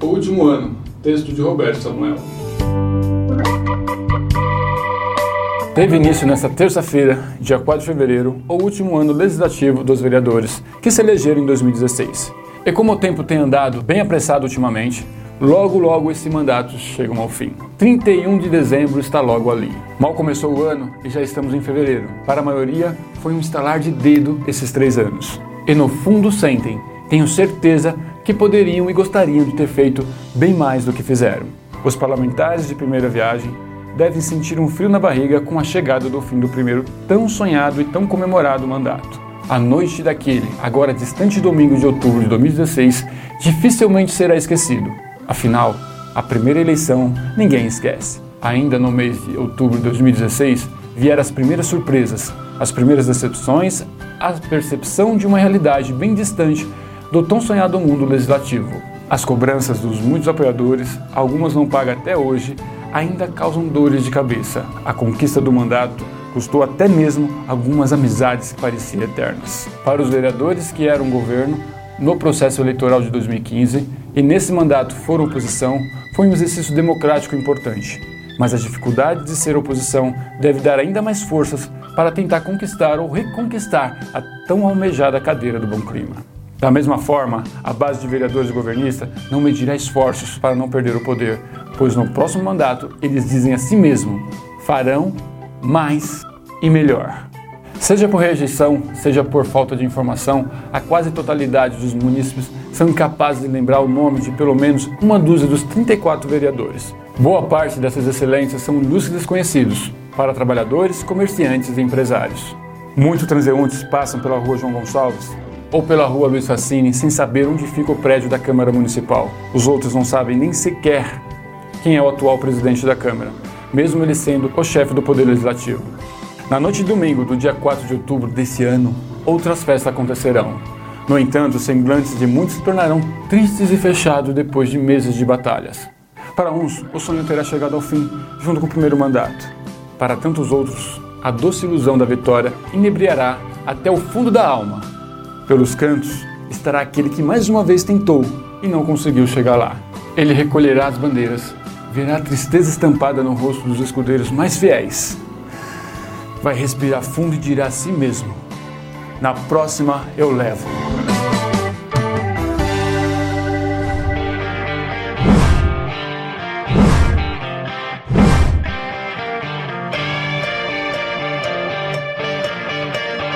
O último ano, texto de Roberto Samuel. Teve início nesta terça-feira, dia 4 de fevereiro, o último ano legislativo dos vereadores, que se elegeram em 2016. E como o tempo tem andado bem apressado ultimamente, logo logo esse mandato chega ao fim. 31 de dezembro está logo ali. Mal começou o ano e já estamos em fevereiro. Para a maioria, foi um estalar de dedo esses três anos. E no fundo sentem, tenho certeza que poderiam e gostariam de ter feito bem mais do que fizeram. Os parlamentares de primeira viagem devem sentir um frio na barriga com a chegada do fim do primeiro tão sonhado e tão comemorado mandato. A noite daquele, agora distante domingo de outubro de 2016, dificilmente será esquecido. Afinal, a primeira eleição ninguém esquece. Ainda no mês de outubro de 2016, vieram as primeiras surpresas, as primeiras decepções, a percepção de uma realidade bem distante do tão sonhado mundo legislativo. As cobranças dos muitos apoiadores, algumas não pagam até hoje, ainda causam dores de cabeça. A conquista do mandato custou até mesmo algumas amizades que pareciam eternas. Para os vereadores que eram governo, no processo eleitoral de 2015 e nesse mandato foram oposição, foi um exercício democrático importante. Mas a dificuldade de ser oposição deve dar ainda mais forças para tentar conquistar ou reconquistar a tão almejada cadeira do bom clima. Da mesma forma, a base de vereadores governista não medirá esforços para não perder o poder, pois no próximo mandato eles dizem a si mesmos: farão mais e melhor. Seja por rejeição, seja por falta de informação, a quase totalidade dos munícipes são incapazes de lembrar o nome de pelo menos uma dúzia dos 34 vereadores. Boa parte dessas excelências são ilustres desconhecidos para trabalhadores, comerciantes e empresários. Muitos transeuntes passam pela rua João Gonçalves ou pela rua Luiz Facine sem saber onde fica o prédio da Câmara Municipal. Os outros não sabem nem sequer quem é o atual presidente da Câmara, mesmo ele sendo o chefe do Poder Legislativo. Na noite de domingo do dia 4 de outubro desse ano, outras festas acontecerão. No entanto, os semblantes de muitos se tornarão tristes e fechados depois de meses de batalhas. Para uns, o sonho terá chegado ao fim, junto com o primeiro mandato. Para tantos outros, a doce ilusão da vitória inebriará até o fundo da alma. Pelos cantos estará aquele que mais uma vez tentou e não conseguiu chegar lá. Ele recolherá as bandeiras, verá a tristeza estampada no rosto dos escudeiros mais fiéis. Vai respirar fundo e dirá a si mesmo: Na próxima eu levo.